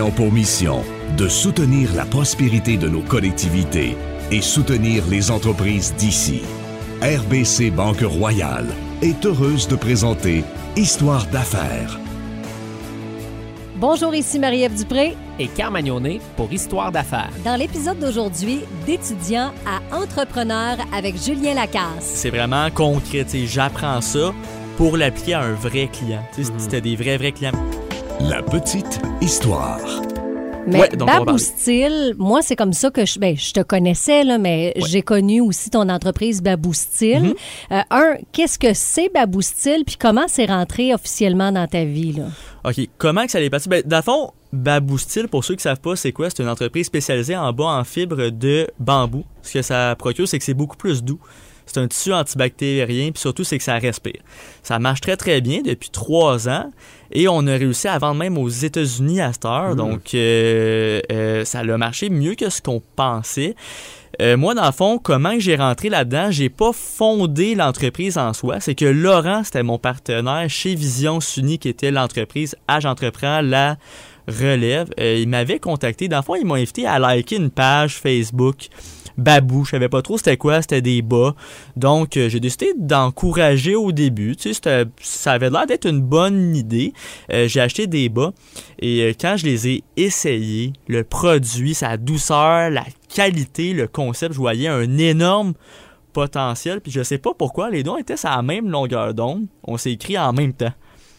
ayant pour mission de soutenir la prospérité de nos collectivités et soutenir les entreprises d'ici. RBC Banque Royale est heureuse de présenter Histoire d'affaires. Bonjour, ici Marie-Ève Dupré. Et Carmagnonet pour Histoire d'affaires. Dans l'épisode d'aujourd'hui, d'étudiants à entrepreneurs avec Julien Lacasse. C'est vraiment concret. J'apprends ça pour l'appliquer à un vrai client. Mhm. C'était des vrais, vrais clients. La petite histoire. Mais Ouais, moi, c'est comme ça que je, ben, je te connaissais, là, mais j'ai connu aussi ton entreprise Babou Style. Mhm. Euh, un, qu'est-ce que c'est Babou Style, puis comment c'est rentré officiellement dans ta vie? Là? OK. Comment que ça allait partir? Ben, dans le fond, pour ceux qui savent pas, c'est quoi? C'est une entreprise spécialisée en bas en fibre de bambou. Ce que ça procure, c'est que c'est beaucoup plus doux. C'est un tissu antibactérien, puis surtout, c'est que ça respire. Ça marche très, très bien depuis trois ans. Et on a réussi à vendre même aux États-Unis à cette heure. Donc, euh, euh, ça a marché mieux que ce qu'on pensait. Euh, moi, dans le fond, comment j'ai rentré là-dedans, j'ai pas fondé l'entreprise en soi. C'est que Laurent, c'était mon partenaire chez Vision Suni, qui était l'entreprise Age Entreprend, la relève. Il m'avait contacté. Dans le fond, ils m'ont invité à liker une page Facebook. Babou, je savais pas trop c'était quoi, c'était des bas. Donc, euh, j'ai décidé d'encourager au début. Tu sais, ça avait l'air d'être une bonne idée. Euh, j'ai acheté des bas et euh, quand je les ai essayés, le produit, sa douceur, la qualité, le concept, je voyais un énorme potentiel. Puis je sais pas pourquoi les deux étaient sur la même longueur d'onde. On s'est écrit en même temps.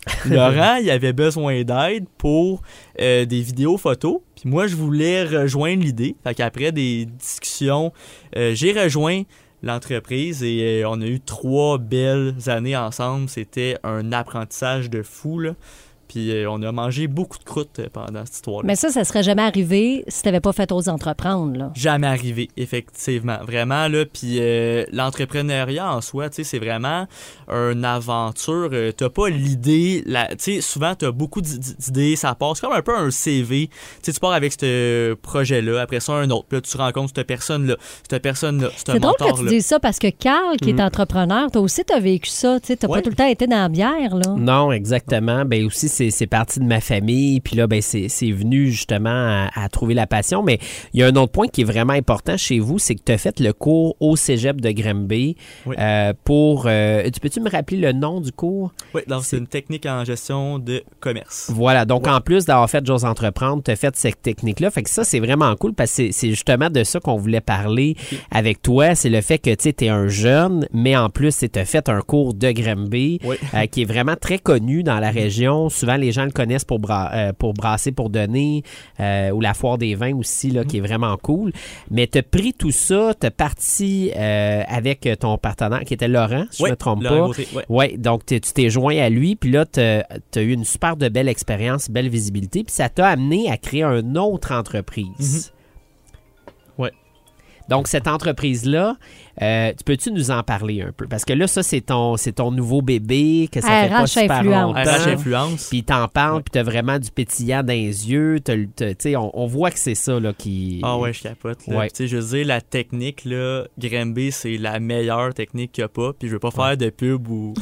Laurent, il avait besoin d'aide pour euh, des vidéos photos. Puis moi, je voulais rejoindre l'idée. Fait qu'après des discussions, euh, j'ai rejoint l'entreprise et euh, on a eu trois belles années ensemble. C'était un apprentissage de fou. Là. Puis euh, on a mangé beaucoup de croûtes euh, pendant cette histoire-là. Mais ça, ça serait jamais arrivé si t'avais pas fait aux entreprendre. Là. Jamais arrivé, effectivement. Vraiment, là. Puis euh, l'entrepreneuriat en soi, tu sais, c'est vraiment une aventure. Euh, t'as pas l'idée, la- tu sais, souvent, t'as beaucoup d'i- d'idées, ça passe comme un peu un CV. Tu sais, tu pars avec ce projet-là, après ça, un autre. Puis là, tu rencontres cette personne-là, cette personne-là, ce C'est drôle que tu dises ça parce que Carl, qui est entrepreneur, toi aussi, t'as vécu ça. Tu sais, t'as Ouais. pas tout le temps été dans la bière. Là. Non, exactement. Ben aussi, c'est c'est parti de ma famille. Puis là, ben c'est c'est venu justement à, à trouver la passion. Mais il y a un autre point qui est vraiment important chez vous, c'est que tu as fait le cours au cégep de Oui. euh, pour... euh, tu Peux-tu me rappeler le nom du cours? Oui, donc c'est une technique en gestion de commerce. Voilà. Donc, en plus d'avoir fait J'ose entreprendre, tu as fait cette technique-là. Fait que ça, c'est vraiment cool parce que c'est- c'est justement de ça qu'on voulait parler avec toi. C'est le fait que tu es un jeune, mais en plus, tu as fait un cours de Oui. euh, qui est vraiment très connu dans la région. Souvent, les gens le connaissent pour, bra- euh, pour brasser, pour donner, euh, ou la foire des vins aussi, là, qui est vraiment cool. Mais tu as pris tout ça, tu as parti euh, avec ton partenaire qui était Laurent, si je Oui, ne me trompe Laurent pas. Gauthier, ouais. Oui, donc tu t'es joint à lui, puis là, tu as eu une super de belle expérience, belle visibilité, puis ça t'a amené à créer une autre entreprise. Ouais. Donc, cette entreprise-là, euh, tu peux-tu nous en parler un peu? Parce que là, ça, c'est ton, c'est ton nouveau bébé, que ça fait pas super influence. longtemps. RH Influence. Puis t'en parles, Ouais. puis t'as vraiment du pétillant dans les yeux. t'as t'as- Tu sais, on, on voit que c'est ça là, qui... Ah ouais, je capote. là. Ouais. Tu sais, je veux dire, la technique, là, Granby, c'est la meilleure technique qu'il n'y a pas. Puis je veux pas faire de pub ou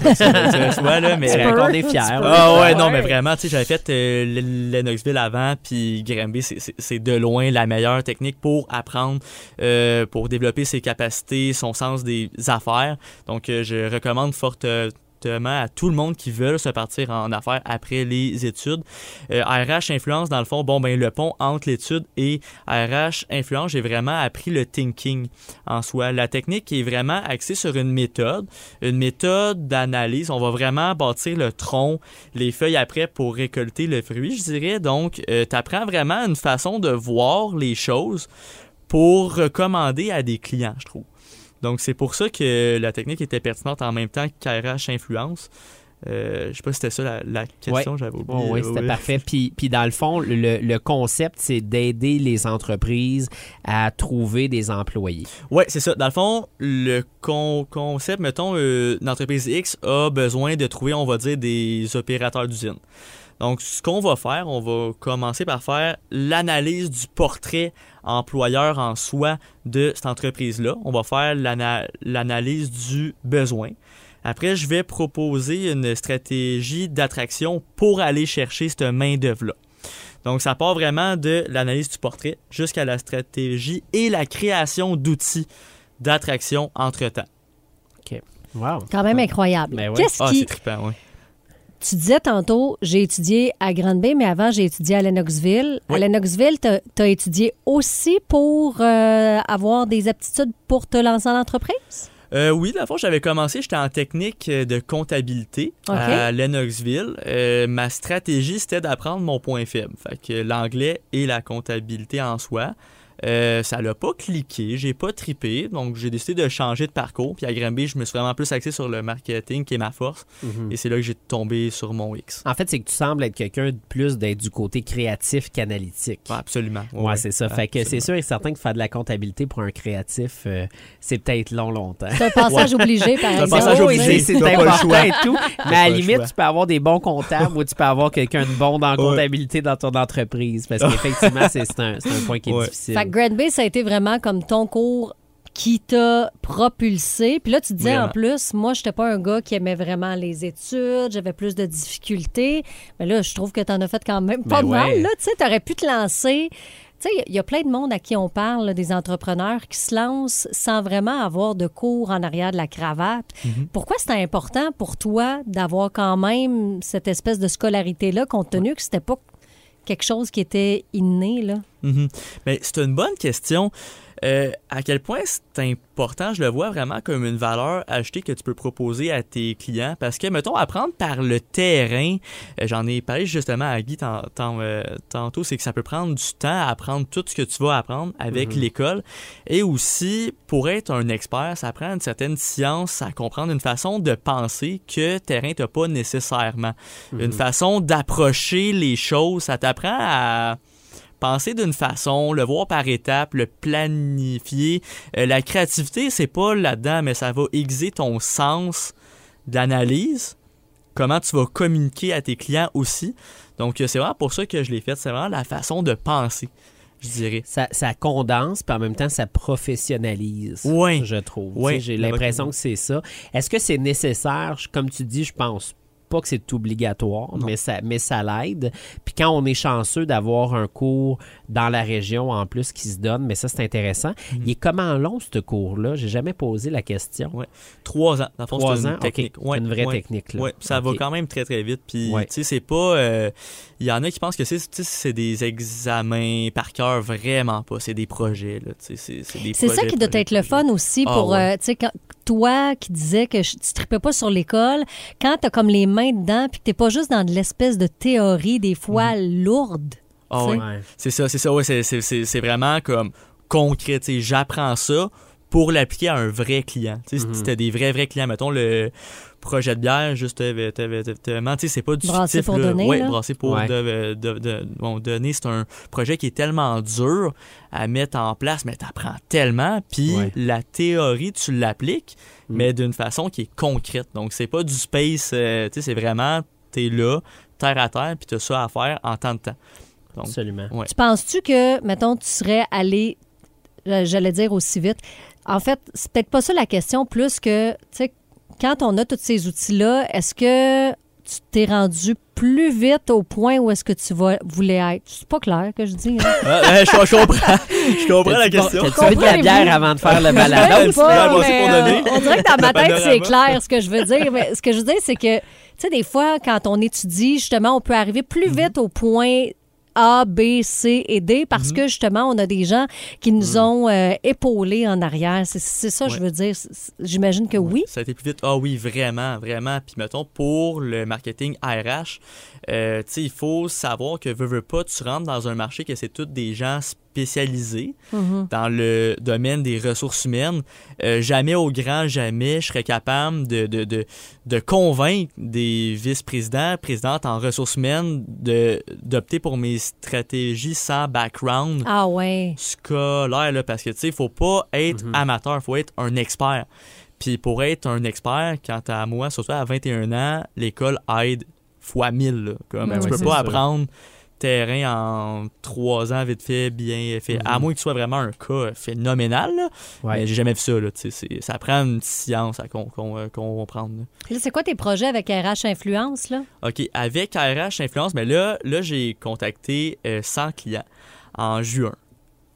soit, là, mais... Qu'on est fiers. Ah ouais, non, mais vraiment, tu sais, j'avais fait euh, Lennoxville avant, puis Granby, c'est- c'est c'est de loin la meilleure technique pour apprendre, euh, pour développer ses capacités, son sens des affaires. Donc, euh, je recommande fortement à tout le monde qui veut se partir en affaires après les études. Euh, RH Influence, dans le fond, bon, ben, le pont entre l'étude et RH Influence, j'ai vraiment appris le thinking en soi. La technique est vraiment axée sur une méthode, une méthode d'analyse. On va vraiment bâtir le tronc, les feuilles après pour récolter le fruit, je dirais. Donc, tu apprends vraiment une façon de voir les choses pour recommander à des clients, je trouve. Donc, c'est pour ça que la technique était pertinente en même temps qu'RH Influence. Euh, je sais pas si c'était ça la, la question, j'avais oublié. Oh, oui, c'était Ouais. parfait. Puis, puis dans le fond, le, le concept, c'est d'aider les entreprises à trouver des employés. Ouais, c'est ça. Dans le fond, le con- concept, mettons, euh, une entreprise X a besoin de trouver, on va dire, des opérateurs d'usine. Donc, ce qu'on va faire, on va commencer par faire l'analyse du portrait employeur en soi de cette entreprise-là. On va faire l'ana- l'analyse du besoin. Après, je vais proposer une stratégie d'attraction pour aller chercher cette main-d'œuvre-là. Donc, ça part vraiment de l'analyse du portrait jusqu'à la stratégie et la création d'outils d'attraction entre-temps. Wow. Quand même incroyable. Ben ouais. Qu'est-ce Ah, qui. c'est trippant, oui. Tu disais tantôt, j'ai étudié à Grande-Bay, mais avant, j'ai étudié à Lennoxville. À Oui. Lennoxville, tu as étudié aussi pour euh, avoir des aptitudes pour te lancer en entreprise? Euh, oui, la fois j'avais commencé, j'étais en technique euh, de comptabilité à Lennoxville. Euh, ma stratégie, c'était d'apprendre mon point faible. Fait que l'anglais et la comptabilité en soi. Euh, ça l'a pas cliqué, j'ai pas tripé, donc j'ai décidé de changer de parcours. Puis à Granby, je me suis vraiment plus axé sur le marketing qui est ma force. Mhm. Et c'est là que j'ai tombé sur mon X. En fait, c'est que tu sembles être quelqu'un de plus d'être du côté créatif qu'analytique. Ouais, absolument. Ouais, c'est ça. Fait que c'est sûr et certain que faire de la comptabilité pour un créatif, euh, c'est peut-être long, longtemps. C'est un passage obligé, par C'est un exemple. passage obligé. c'est important choix. et tout. Mais à la limite, choix. tu peux avoir des bons comptables ou tu peux avoir quelqu'un de bon dans la comptabilité dans ton entreprise. Parce qu'effectivement, c'est c'est un, c'est un point qui est Ouais. difficile. Fait Grand Bay, ça a été vraiment comme ton cours qui t'a propulsé. Puis là, tu disais en plus, moi, j'étais pas un gars qui aimait vraiment les études, j'avais plus de difficultés. Mais là, je trouve que t'en as fait quand même pas Ben de mal. ouais. Là, tu sais, t'aurais pu te lancer. Tu sais, il y a plein de monde à qui on parle, là, des entrepreneurs qui se lancent sans vraiment avoir de cours en arrière de la cravate. Pourquoi c'était important pour toi d'avoir quand même cette espèce de scolarité-là, compte tenu que c'était pas quelque chose qui était inné, là? Mhm. Mais c'est une bonne question. Euh, à quel point c'est important, je le vois vraiment comme une valeur ajoutée que tu peux proposer à tes clients? Parce que, mettons, apprendre par le terrain, euh, j'en ai parlé justement à Guy tant- tant- euh, tantôt, c'est que ça peut prendre du temps à apprendre tout ce que tu vas apprendre avec l'école. Et aussi, pour être un expert, ça prend une certaine science à comprendre une façon de penser que terrain t'as pas nécessairement. Une façon d'approcher les choses, ça t'apprend à penser d'une façon, le voir par étapes, le planifier. Euh, la créativité, c'est pas là-dedans, mais ça va aiguiser ton sens d'analyse, comment tu vas communiquer à tes clients aussi. Donc, euh, c'est vraiment pour ça que je l'ai fait. C'est vraiment la façon de penser, je dirais. Ça, ça condense, puis en même temps, ça professionnalise. Ouais. Je trouve. Tu sais, J'ai l'impression que c'est ça. Est-ce que c'est nécessaire? Comme tu dis, je pense pas que c'est obligatoire, Non. mais ça, mais ça l'aide. Puis quand on est chanceux d'avoir un cours dans la région en plus qui se donne, mais ça c'est intéressant. Mhm. Il est comment long ce cours-là? J'ai jamais posé la question. Ouais. Trois ans. Dans le fond, Trois c'est ans, une une vraie ouais. technique. Là. Ouais, ça va quand même très très vite. Puis, Ouais. tu sais, c'est pas. euh, Il y en a qui pensent que c'est, des examens par cœur, vraiment pas. C'est des projets, c'est, c'est des C'est ça projets, qui doit projets, être le fun aussi Ah pour, ouais. euh, tu sais, quand- toi qui disais que je- tu tripais pas sur l'école, quand t'as comme les mains dedans puis que t'es pas juste dans de l'espèce de théorie des fois Mhm. lourde. Ah tu ouais. C'est ça, c'est ça. Ouais, c'est, c'est, c'est, c'est vraiment comme concret. Tu sais, j'apprends ça pour l'appliquer à un vrai client. Tu sais, Mhm. c'était des vrais, vrais clients. Mettons le projet de bière, juste, t'avais- t'avais- t'avais- tu sais, c'est pas du Brasser fictif, pour là. donner, Ouais, là. brasser pour Ouais. de- de- de- bon, donner. C'est un projet qui est tellement dur à mettre en place, mais t'apprends tellement. Puis Ouais. la théorie, tu l'appliques, Mhm. mais d'une façon qui est concrète. Donc, c'est pas du space, euh, tu sais, c'est vraiment, t'es là, terre à terre, puis t'as ça à faire en temps de temps. Donc, Absolument. Ouais. Tu penses-tu que, mettons, tu serais allé, euh, j'allais dire aussi vite, en fait, c'est peut-être pas ça la question, plus que, tu sais, quand on a tous ces outils-là, est-ce que tu t'es rendu plus vite au point où est-ce que tu vas, voulais être? C'est pas clair que je dis. hein? Ah, je, je comprends. Je comprends la T'as-tu bon- question. T'as-tu bu de la bière avant de faire le balado? pas, mais, euh, on dirait que dans ma tête, c'est clair ce que je veux dire. Mais ce que je veux dire, c'est que, tu sais, des fois, quand on étudie, justement, on peut arriver plus vite au point A, B, C et D parce que, justement, on a des gens qui nous ont euh, épaulés en arrière. C'est ça, je veux dire. J'imagine que oui. Ça a été plus vite. Ah oui, vraiment, vraiment. Puis mettons, pour le marketing RH, euh, tu sais, il faut savoir que veux, veux pas, tu rentres dans un marché que c'est tous des gens spécialisés Mhm. dans le domaine des ressources humaines. Euh, jamais au grand jamais, je serais capable de, de, de, de convaincre des vice-présidents, présidentes en ressources humaines de d'opter pour mes stratégies sans background Ah ouais. scolaire, là, parce que, tu sais, il faut pas être Mhm. amateur, il faut être un expert. Puis pour être un expert, quant à moi, surtout à 21 ans, l'école aide fois 1000. là. Comme, Ben tu oui, peux pas ça. apprendre terrain en trois ans vite fait, bien fait. À Mhm. moins que ce soit vraiment un cas phénoménal, là. Ouais. mais j'ai jamais vu ça. Là, ça prend une science à con- con- euh, comprendre. c'est quoi tes projets avec RH Influence, là? OK, avec RH Influence, mais là, là j'ai contacté euh, 100 clients en juin.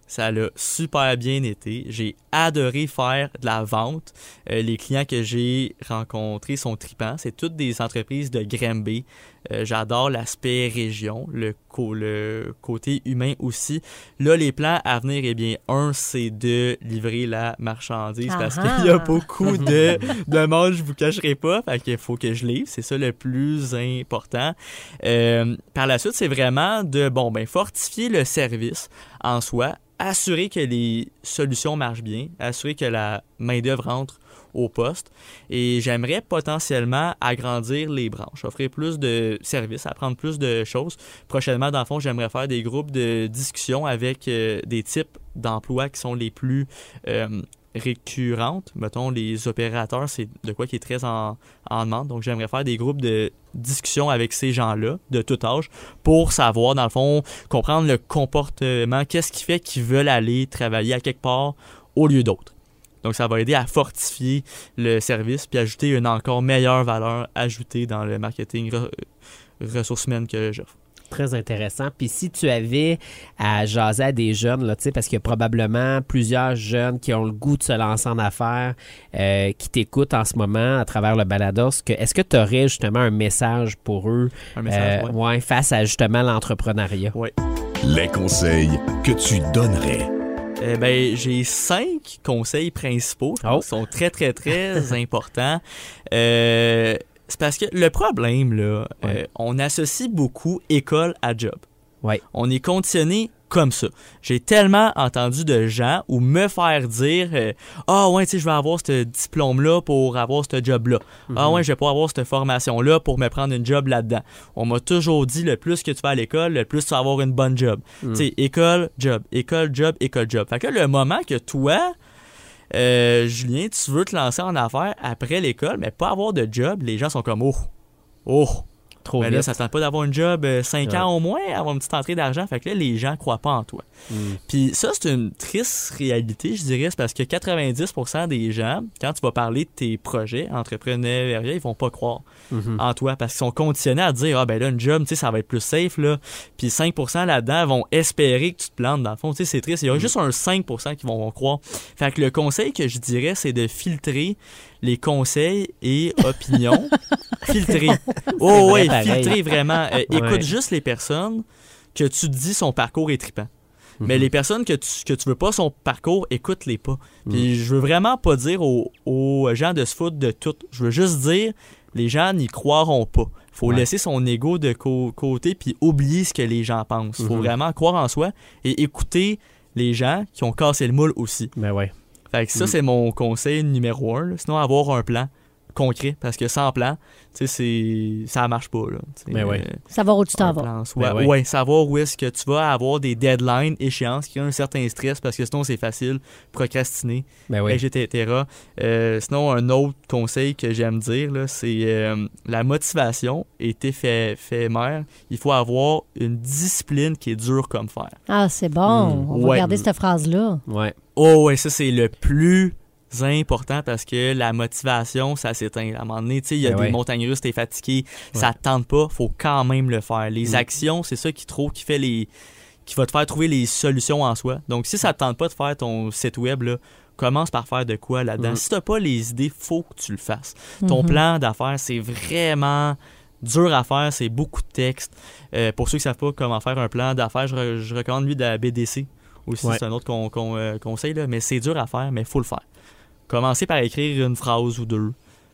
Ça l'a super bien été. J'ai adoré faire de la vente. Euh, les clients que j'ai rencontrés sont tripants. C'est toutes des entreprises de Granby. Euh, J'adore l'aspect région, le, le côté humain aussi. Là, les plans à venir, eh bien, un, c'est de livrer la marchandise parce qu'il y a beaucoup de demandes, je vous cacherai pas. Fait qu'il faut que je livre. C'est ça le plus important. Euh, par la suite, c'est vraiment de, bon, ben, fortifier le service en soi, assurer que les solutions marchent bien, assurer que la main-d'œuvre rentre au poste. Et j'aimerais potentiellement agrandir les branches, offrir plus de services, apprendre plus de choses. Prochainement, dans le fond, j'aimerais faire des groupes de discussion avec euh, des types d'emplois qui sont les plus euh, récurrentes. Mettons, les opérateurs, c'est de quoi qui est très en, en demande. Donc, j'aimerais faire des groupes de discussion avec ces gens-là, de tout âge, pour savoir, dans le fond, comprendre le comportement, qu'est-ce qui fait qu'ils veulent aller travailler à quelque part au lieu d'autre. Donc, ça va aider à fortifier le service puis ajouter une encore meilleure valeur ajoutée dans le marketing re- ressources humaines que j'offre. Très intéressant. Puis si tu avais à jaser à des jeunes, là, tu sais, parce qu'il y a probablement plusieurs jeunes qui ont le goût de se lancer en affaires, euh, qui t'écoutent en ce moment à travers le balados, est-ce que tu aurais justement un message pour eux Un message, euh, ouais. ouais, face à justement l'entrepreneuriat? Les conseils que tu donnerais. Eh ben, j'ai cinq conseils principaux pense, Oh. qui sont très, très, très importants. Euh, c'est parce que le problème, là, Ouais. euh, on associe beaucoup école à job. Ouais. On est conditionné comme ça. J'ai tellement entendu de gens ou me faire dire euh, Ah ouais, tu sais, je vais avoir ce diplôme-là pour avoir ce job-là. Ah ouais, je vais pas avoir cette formation-là pour me prendre une job là-dedans. On m'a toujours dit le plus que tu vas à l'école, le plus tu vas avoir une bonne job. Tu sais, école, job, école, job, école, job. Fait que le moment que toi, euh, Julien, tu veux te lancer en affaires après l'école, mais pas avoir de job, les gens sont comme Oh, oh. Trop Ben là, ça tente pas d'avoir une job 5 Ouais. ans au moins, avoir une petite entrée d'argent. Fait que là, les gens croient pas en toi. Mm. Puis ça, c'est une triste réalité, je dirais, c'est parce que 90% des gens, quand tu vas parler de tes projets entrepreneuriaux, ils vont pas croire Mhm. en toi parce qu'ils sont conditionnés à dire ah ben là une job tu sais ça va être plus safe là puis 5% là-dedans vont espérer que tu te plantes dans le fond tu sais c'est triste il y a juste un 5% qui vont, vont croire fait que le conseil que je dirais c'est de filtrer les conseils et opinions filtrer oh vrai, ouais pareil. filtrer vraiment Euh, écoute juste les personnes que tu dis son parcours est trippant Mhm. mais les personnes que tu, que tu veux pas son parcours, écoute-les pas. Mhm. Puis je veux vraiment pas dire aux, aux gens de se foutre de tout. Je veux juste dire, les gens n'y croiront pas. Faut Ouais. laisser son ego de côté puis oublier ce que les gens pensent. Faut Mhm. vraiment croire en soi et écouter les gens qui ont cassé le moule aussi. Ben ouais. Fait que ça, Mhm. c'est mon conseil numéro un. là. Sinon, avoir un plan concret. Parce que sans plan, tu sais, c'est- ça marche pas. Là, Tu sais, Ben ouais. euh, Savoir où tu t'en vas. Ben ouais. ouais. savoir où est-ce que tu vas avoir des deadlines, échéances, qui ont un certain stress parce que sinon c'est facile, procrastiner, Ben etc. Euh, sinon, un autre conseil que j'aime dire, là, c'est euh, la motivation est éph- éphémère. Il faut avoir une discipline qui est dure comme fer. Ah, c'est bon. Mm. On va Ouais. garder cette phrase-là. Ouais. Oh ouais, ça c'est le plus important parce que la motivation, ça s'éteint. À un moment donné, il y a Ben des ouais. montagnes russes, t'es fatigué, ça te tente pas, faut quand même le faire. Les Mm. actions, c'est ça qui trop qui fait les qui va te faire trouver les solutions en soi. Donc si ça te tente pas de faire ton site web là, commence par faire de quoi là-dedans. Mm. Si t'as pas les idées, faut que tu le fasses. Ton Mhm. plan d'affaires, c'est vraiment dur à faire, c'est beaucoup de texte. Euh, pour ceux qui savent pas comment faire un plan d'affaires, je, re- je recommande lui de la BDC aussi, Ouais. c'est un autre con- euh, conseil, là, mais c'est dur à faire, mais il faut le faire. Commencez par écrire une phrase ou deux.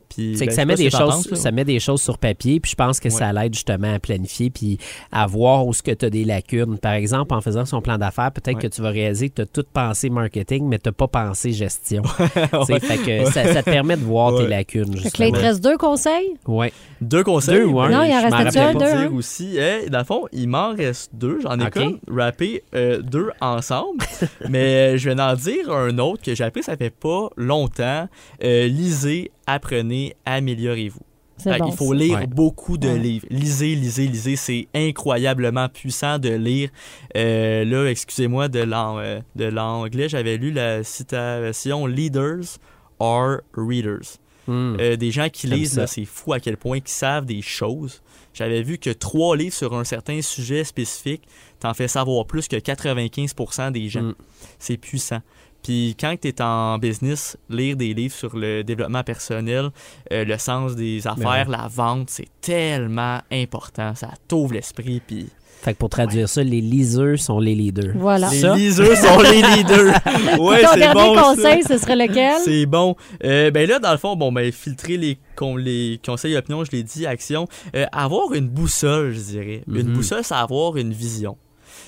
Puis, C'est ben, que ça je met, des choses, ça met des choses sur papier, puis je pense que ça l'aide justement à planifier, puis à voir où ce que tu as des lacunes. Par exemple, en faisant son plan d'affaires, peut-être Ouais. que tu vas réaliser que tu as tout pensé marketing, mais tu n'as pas pensé gestion. Fait que ça, ça te permet de voir Ouais. tes lacunes, Fait que là, il justement. te reste deux conseils? Ouais. Deux conseils? Deux ou un? Non, il en pas. deux, dire hein? aussi, eh, dans le fond, il m'en reste deux. J'en ai Ok. comme rappé euh, deux ensemble. mais je vais en dire un autre que j'ai appris ça fait pas longtemps. Euh, lisez, apprenez, améliorez-vous. Bon, il faut lire Ouais. beaucoup de Ouais. livres. Lisez, lisez, lisez. C'est incroyablement puissant de lire. Euh, là, excusez-moi de euh, de l'anglais, j'avais lu la citation Leaders are readers. Hmm. Euh, des gens qui lisent, c'est fou à quel point ils savent des choses. J'avais vu que trois livres sur un certain sujet spécifique t'en fait savoir plus que 95% des gens. Mm. C'est puissant. Puis quand tu es en business, lire des livres sur le développement personnel, euh, le sens des affaires, la vente, c'est tellement important. Ça t'ouvre l'esprit. Puis Fait que pour traduire ça, les liseurs sont les leaders. Voilà. les Ça? liseurs sont les leaders. Ouais, Ton c'est dernier bon, ça. conseil, ce serait lequel? C'est bon. Euh, ben là, dans le fond, bon, ben, filtrer les, con- les conseils opinions, je l'ai dit, action. Euh, avoir une boussole, je dirais. Une Mhm. boussole, c'est avoir une vision.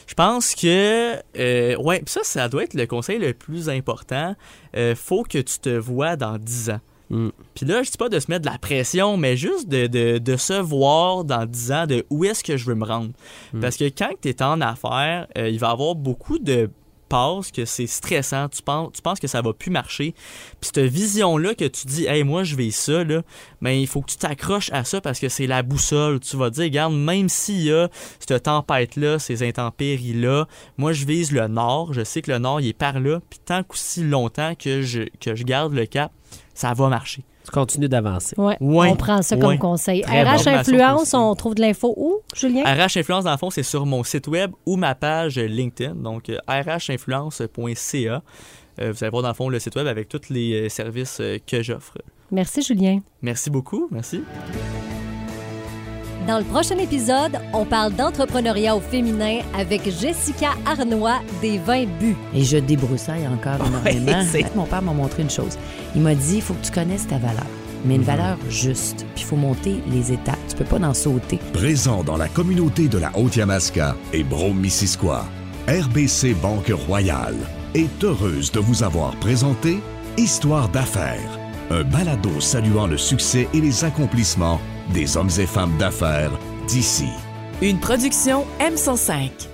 Je pense que, euh, ouais, ça, ça doit être le conseil le plus important. Euh, faut que tu te vois dans 10 ans. Mm. Puis là, je dis pas de se mettre de la pression, mais juste de, de, de se voir dans 10 ans de où est-ce que je veux me rendre. Mm. Parce que quand tu es en affaires, euh, il va y avoir beaucoup de que c'est stressant. Tu penses, que ça va plus marcher. Puis cette vision-là que tu dis, hey, moi, je vais ça, là, mais il faut que tu t'accroches à ça parce que c'est la boussole. Tu vas dire, regarde, même s'il y a cette tempête-là, ces intempéries-là, moi, je vise le nord. Je sais que le nord, il est par là. Puis tant qu'aussi longtemps que je, que je garde le cap, ça va marcher. Tu continues d'avancer. Ouais, Ouais. On prend ça Ouais. comme conseil. Très RH Influence, on trouve de l'info où, Julien? RH Influence, dans le fond, c'est sur mon site web ou ma page LinkedIn, donc euh, rhinfluence.ca. Euh, vous allez voir, dans le fond, le site web avec tous les euh, services que j'offre. Merci, Julien. Merci beaucoup. Merci. Dans le prochain épisode, on parle d'entrepreneuriat au féminin avec Jessica Arnois des 20 buts. Et je débroussaille encore énormément. fait, mon père m'a montré une chose. Il m'a dit, il faut que tu connaisses ta valeur, mais une valeur juste. Puis il faut monter les étapes. Tu peux pas en sauter. Présent dans la communauté de la Haute-Yamaska et Brome-Missisquoi, RBC Banque Royale est heureuse de vous avoir présenté Histoire d'affaires, un balado saluant le succès et les accomplissements des hommes et femmes d'affaires d'ici. Une production M105.